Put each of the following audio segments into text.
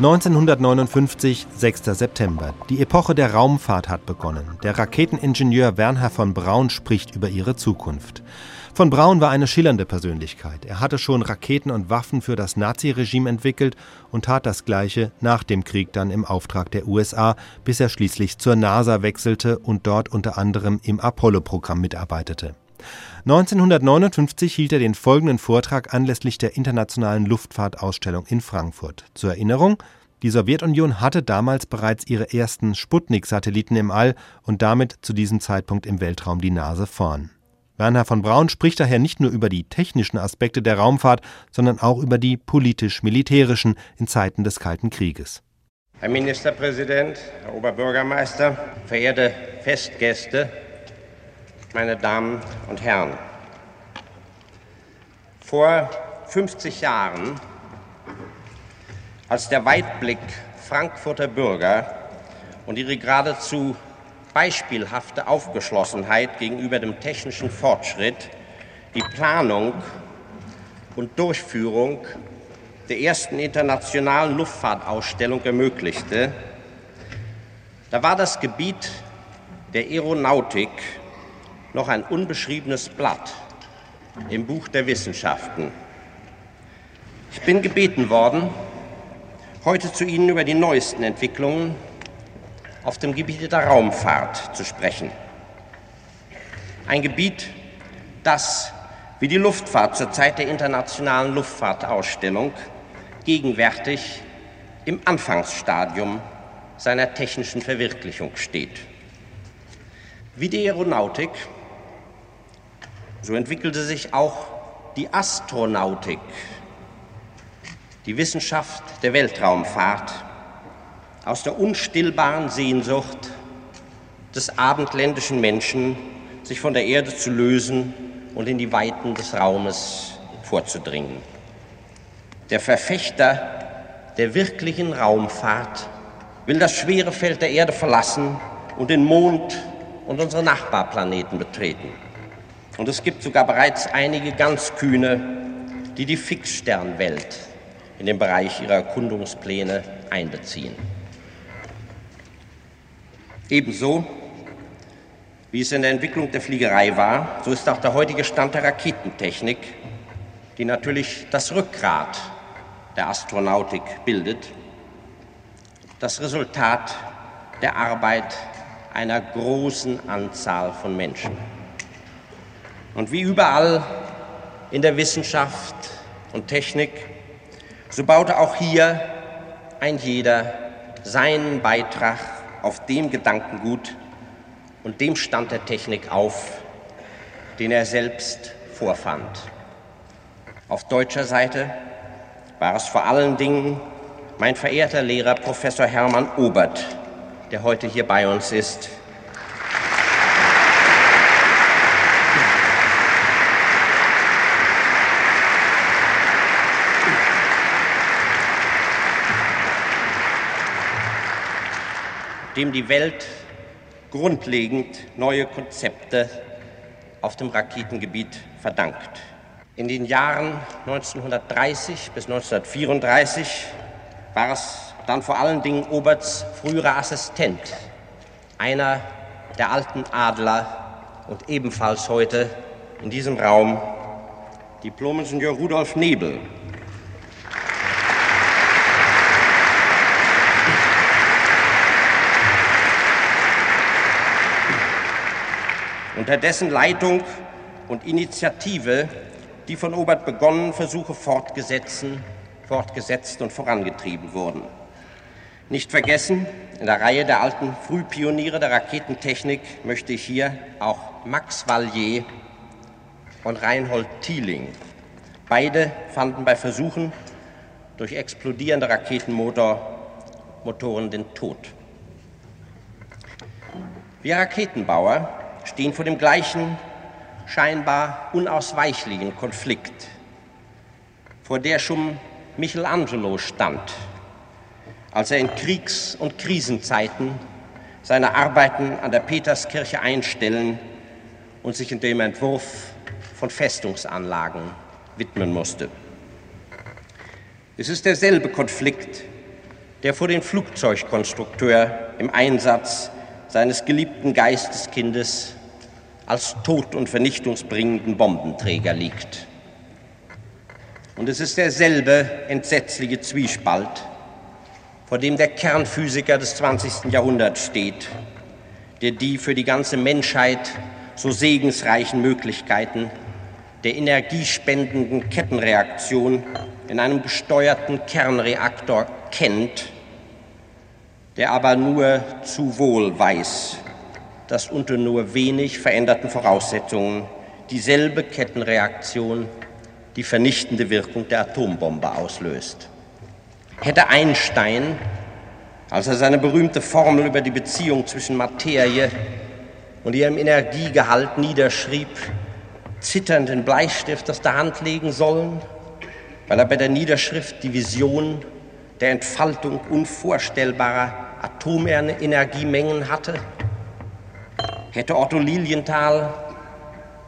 1959, 6. September. Die Epoche der Raumfahrt hat begonnen. Der Raketeningenieur Wernher von Braun spricht über ihre Zukunft. Von Braun war eine schillernde Persönlichkeit. Er hatte schon Raketen und Waffen für das Naziregime entwickelt und tat das Gleiche nach dem Krieg dann im Auftrag der USA, bis er schließlich zur NASA wechselte und dort unter anderem im Apollo-Programm mitarbeitete. 1959 hielt er den folgenden Vortrag anlässlich der Internationalen Luftfahrtausstellung in Frankfurt. Zur Erinnerung, die Sowjetunion hatte damals bereits ihre ersten Sputnik-Satelliten im All und damit zu diesem Zeitpunkt im Weltraum die Nase vorn. Werner von Braun spricht daher nicht nur über die technischen Aspekte der Raumfahrt, sondern auch über die politisch-militärischen in Zeiten des Kalten Krieges. Herr Ministerpräsident, Herr Oberbürgermeister, verehrte Festgäste, meine Damen und Herren. Vor 50 Jahren, als der Weitblick Frankfurter Bürger und ihre geradezu beispielhafte Aufgeschlossenheit gegenüber dem technischen Fortschritt die Planung und Durchführung der ersten internationalen Luftfahrtausstellung ermöglichte, da war das Gebiet der Aeronautik noch ein unbeschriebenes Blatt im Buch der Wissenschaften. Ich bin gebeten worden, heute zu Ihnen über die neuesten Entwicklungen auf dem Gebiet der Raumfahrt zu sprechen. Ein Gebiet, das wie die Luftfahrt zur Zeit der internationalen Luftfahrtausstellung gegenwärtig im Anfangsstadium seiner technischen Verwirklichung steht. Wie die Aeronautik, so entwickelte sich auch die Astronautik, die Wissenschaft der Weltraumfahrt aus der unstillbaren Sehnsucht des abendländischen Menschen, sich von der Erde zu lösen und in die Weiten des Raumes vorzudringen. Der Verfechter der wirklichen Raumfahrt will das schwere Feld der Erde verlassen und den Mond und unsere Nachbarplaneten betreten. Und es gibt sogar bereits einige ganz kühne, die die Fixsternwelt in den Bereich ihrer Erkundungspläne einbeziehen. Ebenso wie es in der Entwicklung der Fliegerei war, so ist auch der heutige Stand der Raketentechnik, die natürlich das Rückgrat der Astronautik bildet, das Resultat der Arbeit einer großen Anzahl von Menschen. Und wie überall in der Wissenschaft und Technik, so baute auch hier ein jeder seinen Beitrag auf dem Gedankengut und dem Stand der Technik auf, den er selbst vorfand. Auf deutscher Seite war es vor allen Dingen mein verehrter Lehrer Professor Hermann Obert, der heute hier bei uns ist. Dem die Welt grundlegend neue Konzepte auf dem Raketengebiet verdankt. In den Jahren 1930 bis 1934 war es dann vor allen Dingen Oberts früherer Assistent, einer der alten Adler und ebenfalls heute in diesem Raum Diplom-Ingenieur Rudolf Nebel, unter dessen Leitung und Initiative die von Obert begonnenen Versuche fortgesetzt, und vorangetrieben wurden. Nicht vergessen, in der Reihe der alten Frühpioniere der Raketentechnik möchte ich hier auch Max Vallier und Reinhold Thieling. Beide fanden bei Versuchen durch explodierende Raketenmotoren den Tod. Wir Raketenbauer stehen vor dem gleichen scheinbar unausweichlichen Konflikt, vor der schon Michelangelo stand, als er in Kriegs- und Krisenzeiten seine Arbeiten an der Peterskirche einstellen und sich in dem Entwurf von Festungsanlagen widmen musste. Es ist derselbe Konflikt, der vor den Flugzeugkonstrukteur im Einsatz seines geliebten Geisteskindes als tot- und vernichtungsbringenden Bombenträger liegt. Und es ist derselbe entsetzliche Zwiespalt, vor dem der Kernphysiker des 20. Jahrhunderts steht, der die für die ganze Menschheit so segensreichen Möglichkeiten der energiespendenden Kettenreaktion in einem gesteuerten Kernreaktor kennt, der aber nur zu wohl weiß, dass unter nur wenig veränderten Voraussetzungen dieselbe Kettenreaktion die vernichtende Wirkung der Atombombe auslöst. Hätte Einstein, als er seine berühmte Formel über die Beziehung zwischen Materie und ihrem Energiegehalt niederschrieb, zitternd den Bleistift aus der Hand legen sollen, weil er bei der Niederschrift die Vision der Entfaltung unvorstellbarer Atomenergiemengen hatte? Hätte Otto Lilienthal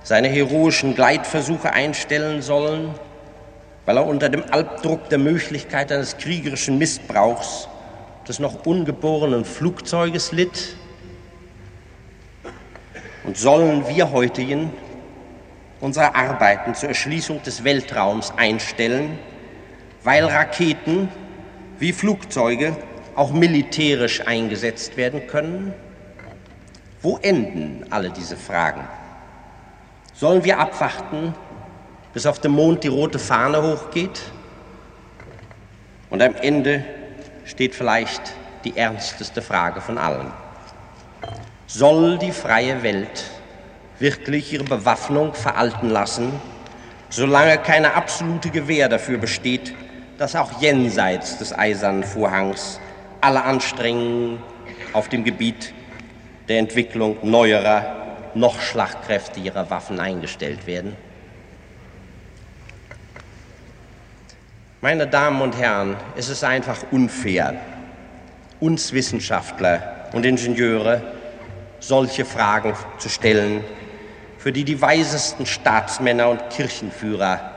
seine heroischen Gleitversuche einstellen sollen, weil er unter dem Albdruck der Möglichkeit eines kriegerischen Missbrauchs des noch ungeborenen Flugzeuges litt? Und sollen wir heutigen unsere Arbeiten zur Erschließung des Weltraums einstellen, weil Raketen wie Flugzeuge auch militärisch eingesetzt werden können? Wo enden alle diese Fragen? Sollen wir abwarten, bis auf dem Mond die rote Fahne hochgeht? Und am Ende steht vielleicht die ernsteste Frage von allen. Soll die freie Welt wirklich ihre Bewaffnung veralten lassen, solange keine absolute Gewähr dafür besteht, dass auch jenseits des eisernen Vorhangs alle Anstrengungen auf dem Gebiet der Entwicklung neuerer, noch schlagkräftigerer Waffen eingestellt werden? Meine Damen und Herren, es ist einfach unfair, uns Wissenschaftler und Ingenieure solche Fragen zu stellen, für die die weisesten Staatsmänner und Kirchenführer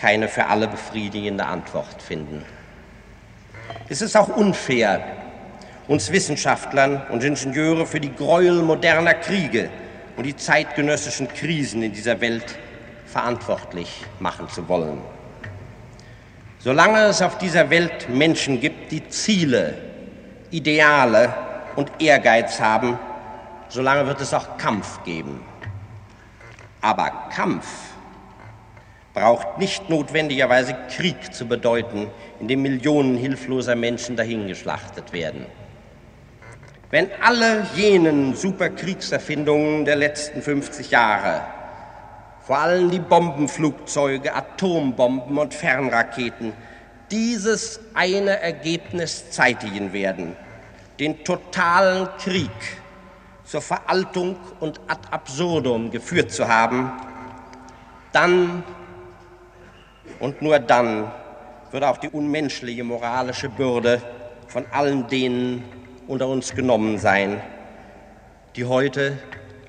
keine für alle befriedigende Antwort finden. Es ist auch unfair, uns Wissenschaftlern und Ingenieure für die Gräuel moderner Kriege und die zeitgenössischen Krisen in dieser Welt verantwortlich machen zu wollen. Solange es auf dieser Welt Menschen gibt, die Ziele, Ideale und Ehrgeiz haben, solange wird es auch Kampf geben. Aber Kampf braucht nicht notwendigerweise Krieg zu bedeuten, in dem Millionen hilfloser Menschen dahingeschlachtet werden. Wenn alle jenen Superkriegserfindungen der letzten 50 Jahre, vor allem die Bombenflugzeuge, Atombomben und Fernraketen, dieses eine Ergebnis zeitigen werden, den totalen Krieg zur Veraltung und ad absurdum geführt zu haben, dann und nur dann wird auch die unmenschliche moralische Bürde von allen denen unter uns genommen sein, die heute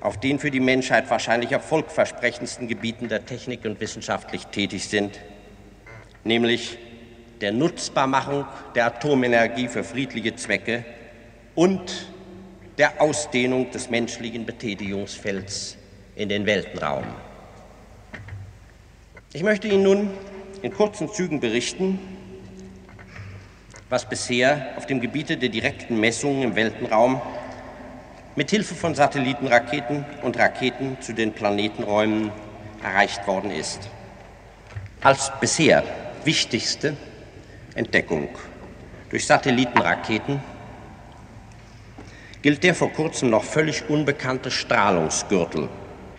auf den für die Menschheit wahrscheinlich erfolgversprechendsten Gebieten der Technik und wissenschaftlich tätig sind, nämlich der Nutzbarmachung der Atomenergie für friedliche Zwecke und der Ausdehnung des menschlichen Betätigungsfelds in den Weltenraum. Ich möchte Ihnen nun in kurzen Zügen berichten, was bisher auf dem Gebiete der direkten Messungen im Weltenraum mit Hilfe von Satellitenraketen und Raketen zu den Planetenräumen erreicht worden ist. Als bisher wichtigste Entdeckung durch Satellitenraketen gilt der vor kurzem noch völlig unbekannte Strahlungsgürtel.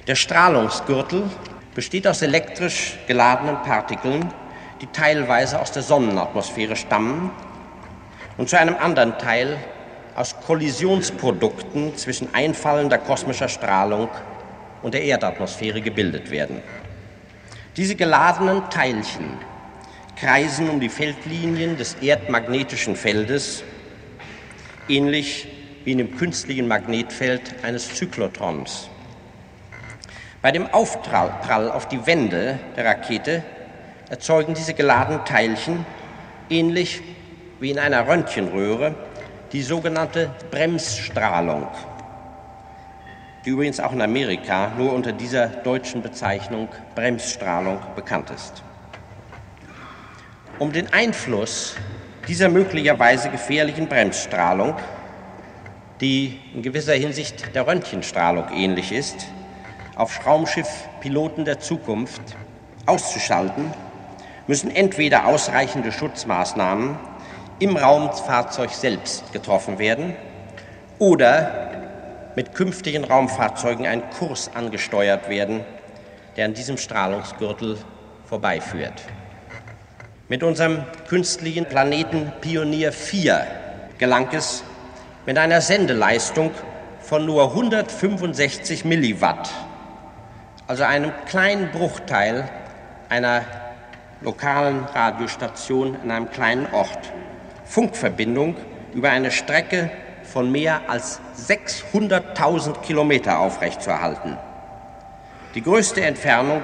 Der Strahlungsgürtel besteht aus elektrisch geladenen Partikeln, die teilweise aus der Sonnenatmosphäre stammen und zu einem anderen Teil aus Kollisionsprodukten zwischen einfallender kosmischer Strahlung und der Erdatmosphäre gebildet werden. Diese geladenen Teilchen kreisen um die Feldlinien des erdmagnetischen Feldes, ähnlich wie in dem künstlichen Magnetfeld eines Zyklotrons. Bei dem Aufprall auf die Wände der Rakete erzeugen diese geladenen Teilchen, ähnlich wie in einer Röntgenröhre die sogenannte Bremsstrahlung, die übrigens auch in Amerika nur unter dieser deutschen Bezeichnung Bremsstrahlung bekannt ist. Um den Einfluss dieser möglicherweise gefährlichen Bremsstrahlung, die in gewisser Hinsicht der Röntgenstrahlung ähnlich ist, auf Raumschiffpiloten der Zukunft auszuschalten, müssen entweder ausreichende Schutzmaßnahmen im Raumfahrzeug selbst getroffen werden oder mit künftigen Raumfahrzeugen ein Kurs angesteuert werden, der an diesem Strahlungsgürtel vorbeiführt. Mit unserem künstlichen Planeten Pionier 4 gelang es, mit einer Sendeleistung von nur 165 Milliwatt, also einem kleinen Bruchteil einer lokalen Radiostation in einem kleinen Ort, Funkverbindung über eine Strecke von mehr als 600.000 Kilometer aufrechtzuerhalten. Die größte Entfernung,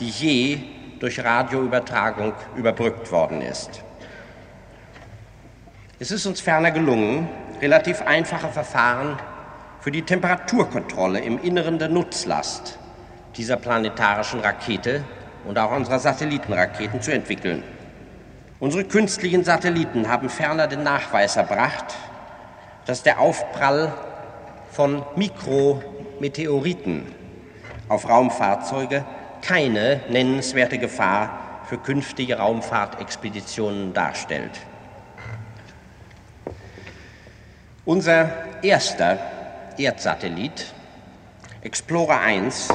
die je durch Radioübertragung überbrückt worden ist. Es ist uns ferner gelungen, relativ einfache Verfahren für die Temperaturkontrolle im Inneren der Nutzlast dieser planetarischen Rakete und auch unserer Satellitenraketen zu entwickeln. Unsere künstlichen Satelliten haben ferner den Nachweis erbracht, dass der Aufprall von Mikrometeoriten auf Raumfahrzeuge keine nennenswerte Gefahr für künftige Raumfahrtexpeditionen darstellt. Unser erster Erdsatellit, Explorer 1,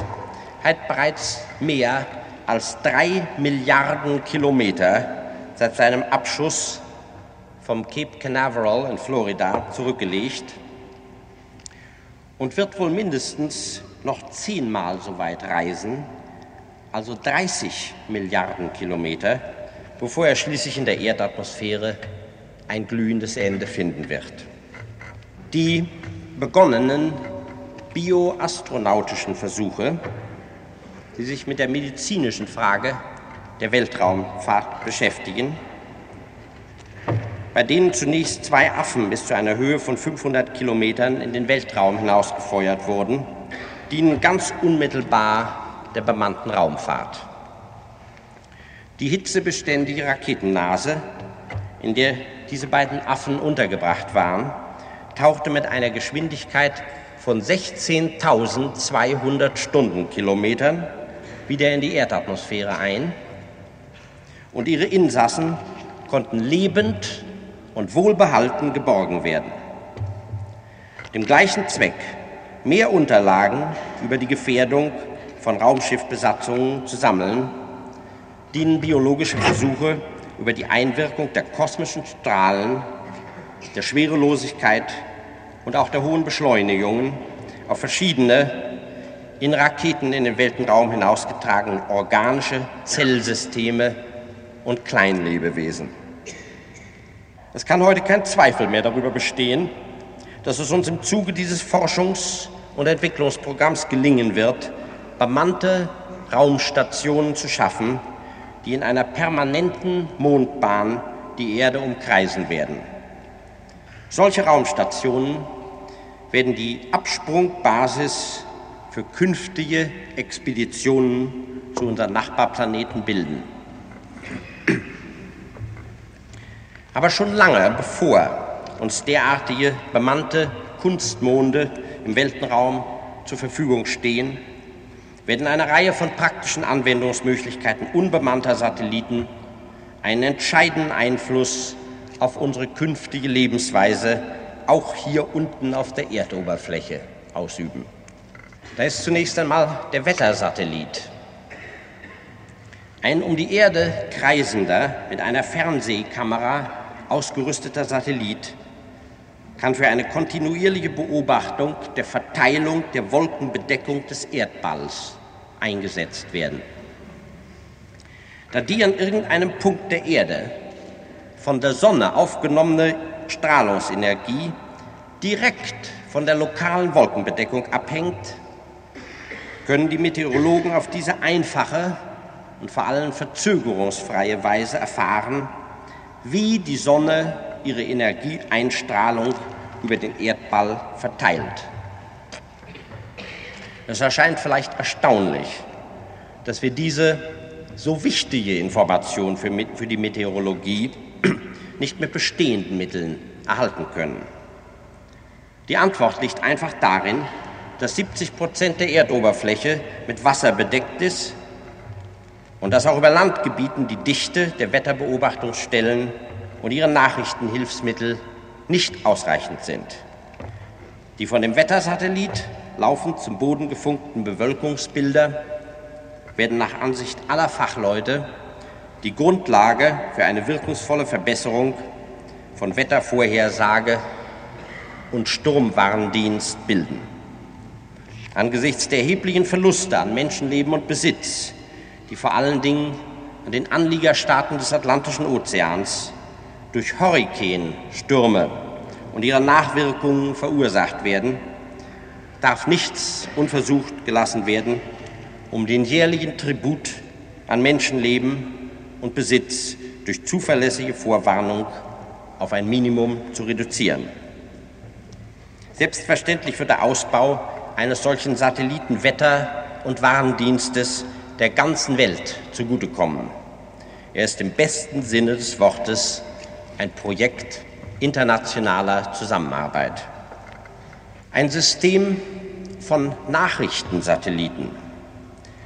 hat bereits mehr als drei Milliarden Kilometer seit seinem Abschuss vom Cape Canaveral in Florida zurückgelegt und wird wohl mindestens noch zehnmal so weit reisen, also 30 Milliarden Kilometer, bevor er schließlich in der Erdatmosphäre ein glühendes Ende finden wird. Die begonnenen bioastronautischen Versuche, die sich mit der medizinischen Frage der Weltraumfahrt beschäftigen, bei denen zunächst zwei Affen bis zu einer Höhe von 500 Kilometern in den Weltraum hinausgefeuert wurden, dienen ganz unmittelbar der bemannten Raumfahrt. Die hitzebeständige Raketennase, in der diese beiden Affen untergebracht waren, tauchte mit einer Geschwindigkeit von 16.200 Stundenkilometern wieder in die Erdatmosphäre ein und ihre Insassen konnten lebend und wohlbehalten geborgen werden. Dem gleichen Zweck mehr Unterlagen über die Gefährdung von Raumschiffbesatzungen zu sammeln, dienen biologische Versuche über die Einwirkung der kosmischen Strahlen, der Schwerelosigkeit und auch der hohen Beschleunigungen auf verschiedene in Raketen in den Weltenraum hinausgetragene organische Zellsysteme und Kleinlebewesen. Es kann heute kein Zweifel mehr darüber bestehen, dass es uns im Zuge dieses Forschungs- und Entwicklungsprogramms gelingen wird, bemannte Raumstationen zu schaffen, die in einer permanenten Mondbahn die Erde umkreisen werden. Solche Raumstationen werden die Absprungbasis für künftige Expeditionen zu unseren Nachbarplaneten bilden. Aber schon lange bevor uns derartige bemannte Kunstmonde im Weltenraum zur Verfügung stehen, werden eine Reihe von praktischen Anwendungsmöglichkeiten unbemannter Satelliten einen entscheidenden Einfluss auf unsere künftige Lebensweise auch hier unten auf der Erdoberfläche ausüben. Da ist zunächst einmal der Wettersatellit. Ein um die Erde kreisender, mit einer Fernsehkamera ausgerüsteter Satellit kann für eine kontinuierliche Beobachtung der Verteilung der Wolkenbedeckung des Erdballs eingesetzt werden. Da die an irgendeinem Punkt der Erde von der Sonne aufgenommene Strahlungsenergie direkt von der lokalen Wolkenbedeckung abhängt, können die Meteorologen auf diese einfache und vor allem verzögerungsfreie Weise erfahren, wie die Sonne ihre Energieeinstrahlung über den Erdball verteilt. Es erscheint vielleicht erstaunlich, dass wir diese so wichtige Information für, für die Meteorologie nicht mit bestehenden Mitteln erhalten können. Die Antwort liegt einfach darin, dass 70 Prozent der Erdoberfläche mit Wasser bedeckt ist und dass auch über Landgebieten die Dichte der Wetterbeobachtungsstellen und ihre Nachrichtenhilfsmittel nicht ausreichend sind. Die von dem Wettersatellit laufend zum Boden gefunkten Bewölkungsbilder werden nach Ansicht aller Fachleute die Grundlage für eine wirkungsvolle Verbesserung von Wettervorhersage und Sturmwarndienst bilden. Angesichts der erheblichen Verluste an Menschenleben und Besitz, die vor allen Dingen an den Anliegerstaaten des Atlantischen Ozeans durch Hurrikanstürme und ihre Nachwirkungen verursacht werden, darf nichts unversucht gelassen werden, um den jährlichen Tribut an Menschenleben und Besitz durch zuverlässige Vorwarnung auf ein Minimum zu reduzieren. Selbstverständlich wird der Ausbau eines solchen Satellitenwetter- und Warndienstes der ganzen Welt zugutekommen. Er ist im besten Sinne des Wortes ein Projekt internationaler Zusammenarbeit. Ein System von Nachrichtensatelliten,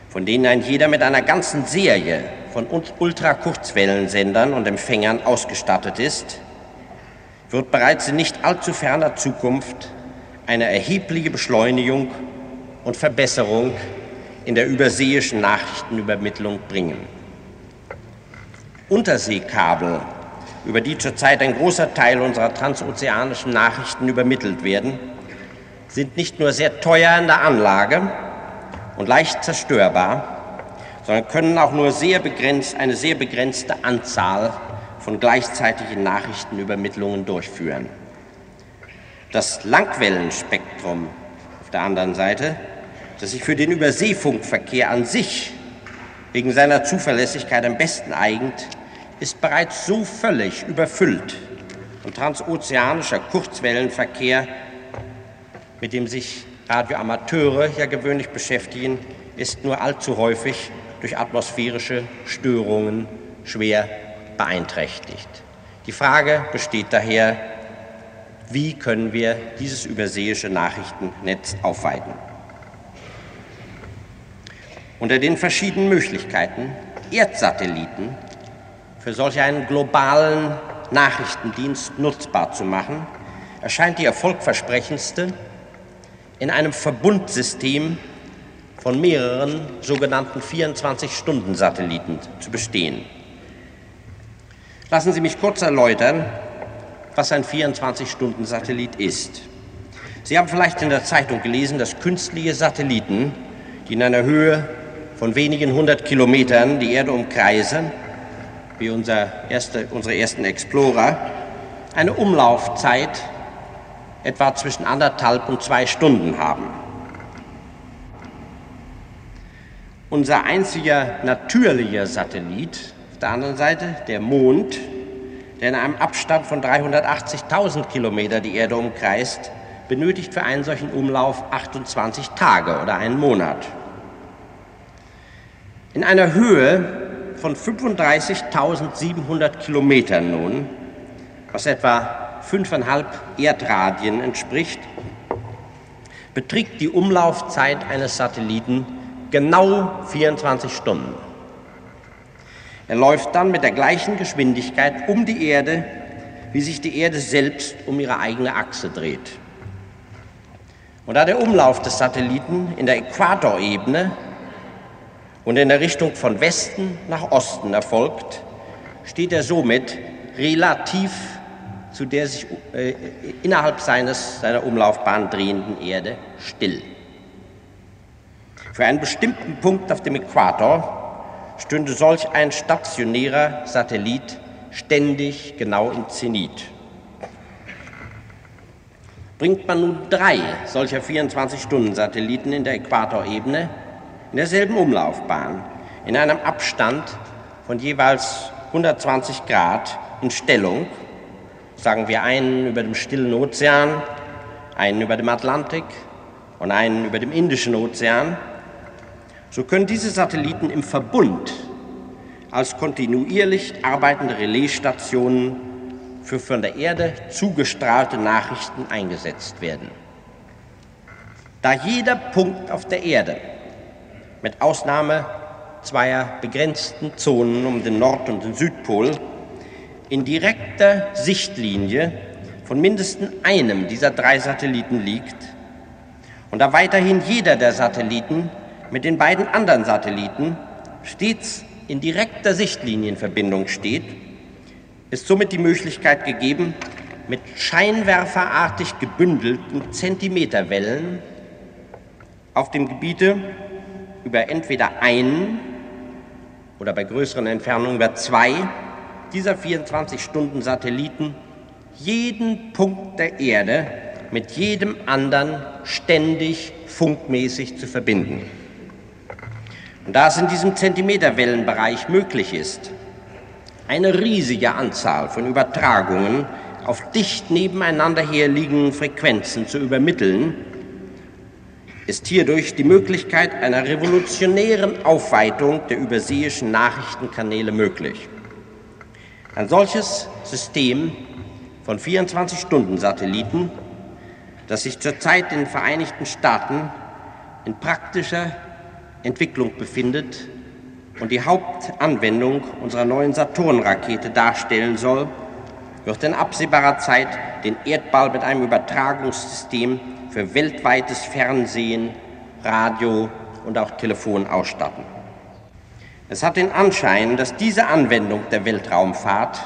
von denen ein jeder mit einer ganzen Serie von Ultrakurzwellensendern und Empfängern ausgestattet ist, wird bereits in nicht allzu ferner Zukunft eine erhebliche Beschleunigung und Verbesserung in der überseeischen Nachrichtenübermittlung bringen. Unterseekabel, über die zurzeit ein großer Teil unserer transozeanischen Nachrichten übermittelt werden, sind nicht nur sehr teuer in der Anlage und leicht zerstörbar, sondern können auch nur sehr begrenzt, eine sehr begrenzte Anzahl von gleichzeitigen Nachrichtenübermittlungen durchführen. Das Langwellenspektrum auf der anderen Seite, das sich für den Überseefunkverkehr an sich wegen seiner Zuverlässigkeit am besten eignet, ist bereits so völlig überfüllt und transozeanischer Kurzwellenverkehr, mit dem sich Radioamateure ja gewöhnlich beschäftigen, ist nur allzu häufig durch atmosphärische Störungen schwer beeinträchtigt. Die Frage besteht daher, wie können wir dieses überseeische Nachrichtennetz aufweiten? Unter den verschiedenen Möglichkeiten, Erdsatelliten für solch einen globalen Nachrichtendienst nutzbar zu machen, erscheint die erfolgversprechendste in einem Verbundsystem von mehreren sogenannten 24-Stunden-Satelliten zu bestehen. Lassen Sie mich kurz erläutern, was ein 24-Stunden-Satellit ist. Sie haben vielleicht in der Zeitung gelesen, dass künstliche Satelliten, die in einer Höhe von wenigen hundert Kilometern die Erde umkreisen, wie unser erste, unsere ersten Explorer, eine Umlaufzeit etwa zwischen anderthalb und zwei Stunden haben. Unser einziger natürlicher Satellit, auf der anderen Seite der Mond, der in einem Abstand von 380.000 Kilometer die Erde umkreist, benötigt für einen solchen Umlauf 28 Tage oder einen Monat. In einer Höhe von 35.700 Kilometern nun, was etwa fünfeinhalb Erdradien entspricht, beträgt die Umlaufzeit eines Satelliten genau 24 Stunden. Er läuft dann mit der gleichen Geschwindigkeit um die Erde, wie sich die Erde selbst um ihre eigene Achse dreht. Und da der Umlauf des Satelliten in der Äquatorebene und in der Richtung von Westen nach Osten erfolgt, steht er somit relativ zu der sich äh, innerhalb seines, seiner Umlaufbahn drehenden Erde still. Für einen bestimmten Punkt auf dem Äquator stünde solch ein stationärer Satellit ständig genau im Zenit. Bringt man nun drei solcher 24-Stunden-Satelliten in der Äquatorebene in derselben Umlaufbahn, in einem Abstand von jeweils 120 Grad in Stellung, sagen wir einen über dem Stillen Ozean, einen über dem Atlantik und einen über dem Indischen Ozean, so können diese Satelliten im Verbund als kontinuierlich arbeitende Relaisstationen für von der Erde zugestrahlte Nachrichten eingesetzt werden. Da jeder Punkt auf der Erde, mit Ausnahme zweier begrenzten Zonen um den Nord- und den Südpol, in direkter Sichtlinie von mindestens einem dieser drei Satelliten liegt und da weiterhin jeder der Satelliten mit den beiden anderen Satelliten stets in direkter Sichtlinienverbindung steht, ist somit die Möglichkeit gegeben, mit scheinwerferartig gebündelten Zentimeterwellen auf dem Gebiete über entweder einen oder bei größeren Entfernungen über zwei dieser 24-Stunden-Satelliten jeden Punkt der Erde mit jedem anderen ständig funkmäßig zu verbinden. Und da es in diesem Zentimeterwellenbereich möglich ist, eine riesige Anzahl von Übertragungen auf dicht nebeneinander herliegenden Frequenzen zu übermitteln, ist hierdurch die Möglichkeit einer revolutionären Aufweitung der überseeischen Nachrichtenkanäle möglich. Ein solches System von 24-Stunden-Satelliten, das sich zurzeit in den Vereinigten Staaten in praktischer Entwicklung befindet und die Hauptanwendung unserer neuen Saturn-Rakete darstellen soll, wird in absehbarer Zeit den Erdball mit einem Übertragungssystem für weltweites Fernsehen, Radio und auch Telefon ausstatten. Es hat den Anschein, dass diese Anwendung der Weltraumfahrt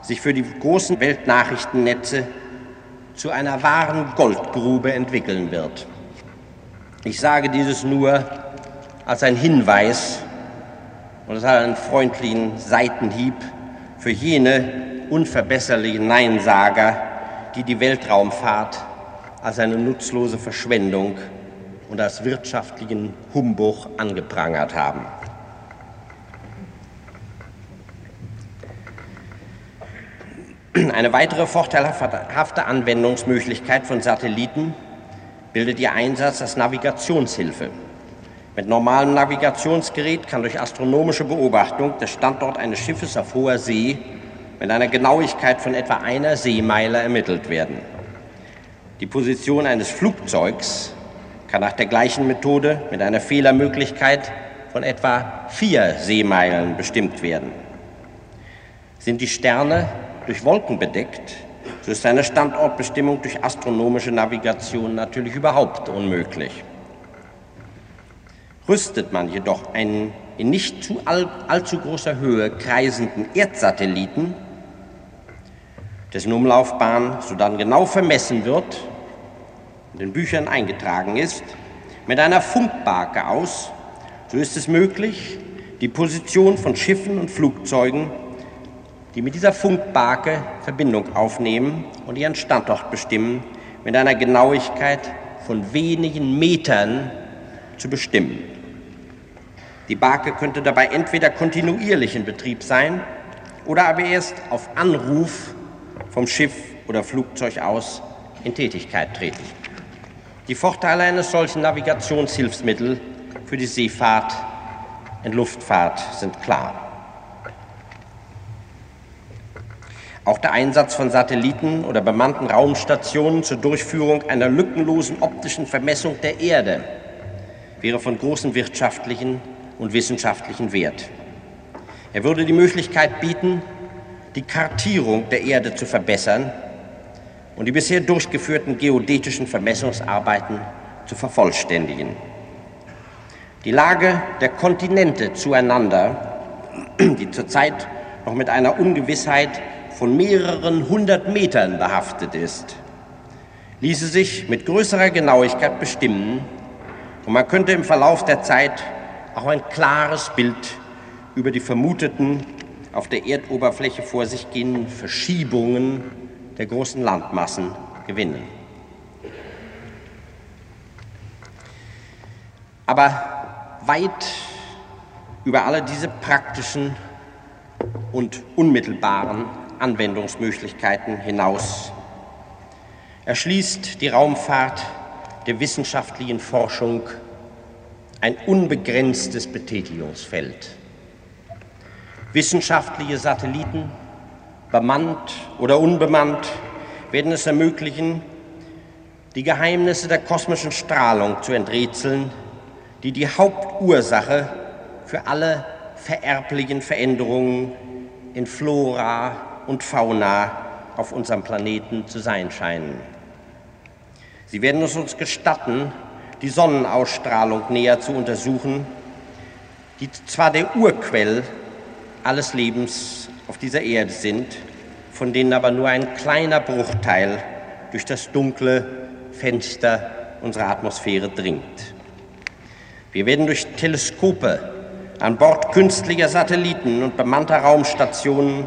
sich für die großen Weltnachrichtennetze zu einer wahren Goldgrube entwickeln wird. Ich sage dieses nur als ein Hinweis und hat einen freundlichen Seitenhieb für jene unverbesserlichen Neinsager, die die Weltraumfahrt als eine nutzlose Verschwendung und als wirtschaftlichen Humbug angeprangert haben. Eine weitere vorteilhafte Anwendungsmöglichkeit von Satelliten bildet ihr Einsatz als Navigationshilfe. Mit normalem Navigationsgerät kann durch astronomische Beobachtung der Standort eines Schiffes auf hoher See mit einer Genauigkeit von etwa einer Seemeile ermittelt werden. Die Position eines Flugzeugs kann nach der gleichen Methode mit einer Fehlermöglichkeit von etwa vier Seemeilen bestimmt werden. Sind die Sterne durch Wolken bedeckt, so ist eine Standortbestimmung durch astronomische Navigation natürlich überhaupt unmöglich. Rüstet man jedoch einen in nicht zu all, allzu großer Höhe kreisenden Erdsatelliten, dessen Umlaufbahn sodann genau vermessen wird in Büchern eingetragen ist, mit einer Funkbarke aus, so ist es möglich, die Position von Schiffen und Flugzeugen die mit dieser Funkbarke Verbindung aufnehmen und ihren Standort bestimmen, mit einer Genauigkeit von wenigen Metern zu bestimmen. Die Barke könnte dabei entweder kontinuierlich in Betrieb sein oder aber erst auf Anruf vom Schiff oder Flugzeug aus in Tätigkeit treten. Die Vorteile eines solchen Navigationshilfsmittels für die Seefahrt und Luftfahrt sind klar. Auch der Einsatz von Satelliten oder bemannten Raumstationen zur Durchführung einer lückenlosen optischen Vermessung der Erde wäre von großem wirtschaftlichen und wissenschaftlichen Wert. Er würde die Möglichkeit bieten, die Kartierung der Erde zu verbessern und die bisher durchgeführten geodätischen Vermessungsarbeiten zu vervollständigen. Die Lage der Kontinente zueinander, die zurzeit noch mit einer Ungewissheit von mehreren hundert Metern behaftet ist, ließe sich mit größerer Genauigkeit bestimmen und man könnte im Verlauf der Zeit auch ein klares Bild über die vermuteten auf der Erdoberfläche vor sich gehenden Verschiebungen der großen Landmassen gewinnen. Aber weit über alle diese praktischen und unmittelbaren Anwendungsmöglichkeiten hinaus. Erschließt die Raumfahrt der wissenschaftlichen Forschung ein unbegrenztes Betätigungsfeld. Wissenschaftliche Satelliten, bemannt oder unbemannt, werden es ermöglichen, die Geheimnisse der kosmischen Strahlung zu enträtseln, die die Hauptursache für alle vererblichen Veränderungen in Flora und Fauna auf unserem Planeten zu sein scheinen. Sie werden es uns gestatten, die Sonnenausstrahlung näher zu untersuchen, die zwar der Urquell alles Lebens auf dieser Erde sind, von denen aber nur ein kleiner Bruchteil durch das dunkle Fenster unserer Atmosphäre dringt. Wir werden durch Teleskope an Bord künstlicher Satelliten und bemannter Raumstationen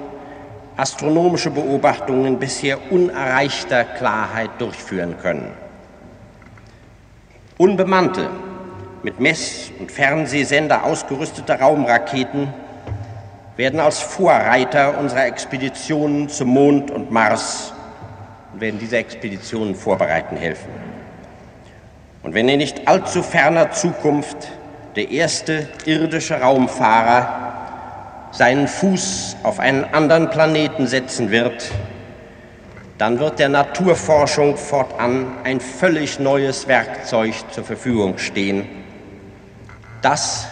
astronomische Beobachtungen bisher unerreichter Klarheit durchführen können. Unbemannte, mit Mess- und Fernsehsender ausgerüstete Raumraketen werden als Vorreiter unserer Expeditionen zum Mond und Mars und werden diese Expeditionen vorbereiten helfen. Und wenn in nicht allzu ferner Zukunft der erste irdische Raumfahrer seinen Fuß auf einen anderen Planeten setzen wird, dann wird der Naturforschung fortan ein völlig neues Werkzeug zur Verfügung stehen, das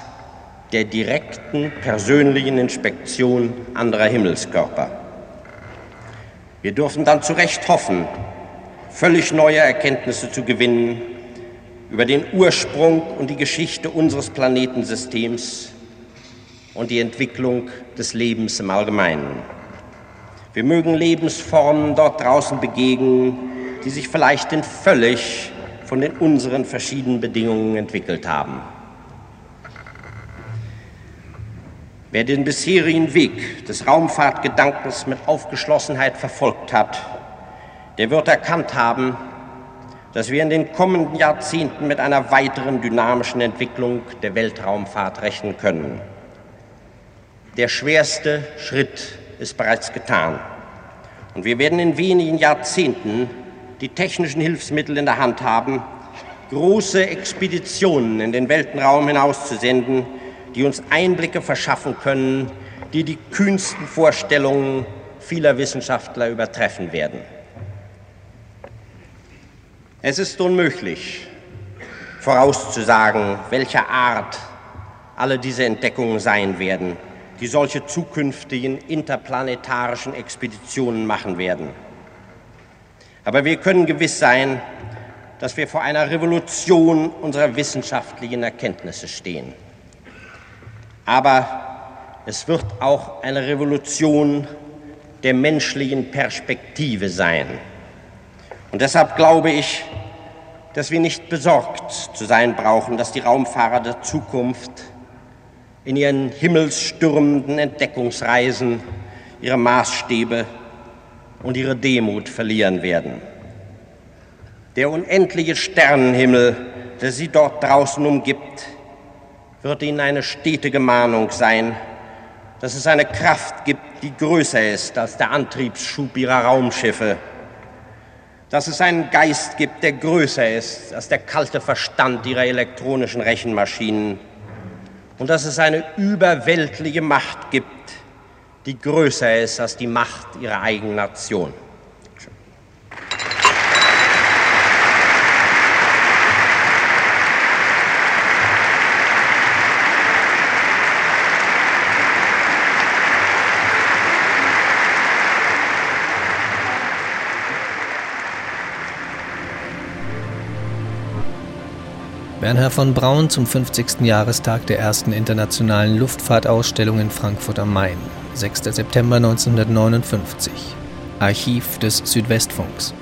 der direkten persönlichen Inspektion anderer Himmelskörper. Wir dürfen dann zu Recht hoffen, völlig neue Erkenntnisse zu gewinnen über den Ursprung und die Geschichte unseres Planetensystems und die Entwicklung des Lebens im Allgemeinen. Wir mögen Lebensformen dort draußen begegnen, die sich vielleicht in völlig von den unseren verschiedenen Bedingungen entwickelt haben. Wer den bisherigen Weg des Raumfahrtgedankens mit Aufgeschlossenheit verfolgt hat, der wird erkannt haben, dass wir in den kommenden Jahrzehnten mit einer weiteren dynamischen Entwicklung der Weltraumfahrt rechnen können. Der schwerste Schritt ist bereits getan. Und wir werden in wenigen Jahrzehnten die technischen Hilfsmittel in der Hand haben, große Expeditionen in den Weltenraum hinauszusenden, die uns Einblicke verschaffen können, die die kühnsten Vorstellungen vieler Wissenschaftler übertreffen werden. Es ist unmöglich, vorauszusagen, welcher Art alle diese Entdeckungen sein werden die solche zukünftigen interplanetarischen Expeditionen machen werden. Aber wir können gewiss sein, dass wir vor einer Revolution unserer wissenschaftlichen Erkenntnisse stehen. Aber es wird auch eine Revolution der menschlichen Perspektive sein. Und deshalb glaube ich, dass wir nicht besorgt zu sein brauchen, dass die Raumfahrer der Zukunft in ihren himmelsstürmenden Entdeckungsreisen ihre Maßstäbe und ihre Demut verlieren werden. Der unendliche Sternenhimmel, der sie dort draußen umgibt, wird ihnen eine stetige Mahnung sein, dass es eine Kraft gibt, die größer ist als der Antriebsschub ihrer Raumschiffe, dass es einen Geist gibt, der größer ist als der kalte Verstand ihrer elektronischen Rechenmaschinen, und dass es eine überweltliche Macht gibt, die größer ist als die Macht ihrer eigenen Nation. Bernhard von Braun zum 50. Jahrestag der ersten internationalen Luftfahrtausstellung in Frankfurt am Main, 6. September 1959. Archiv des Südwestfunks.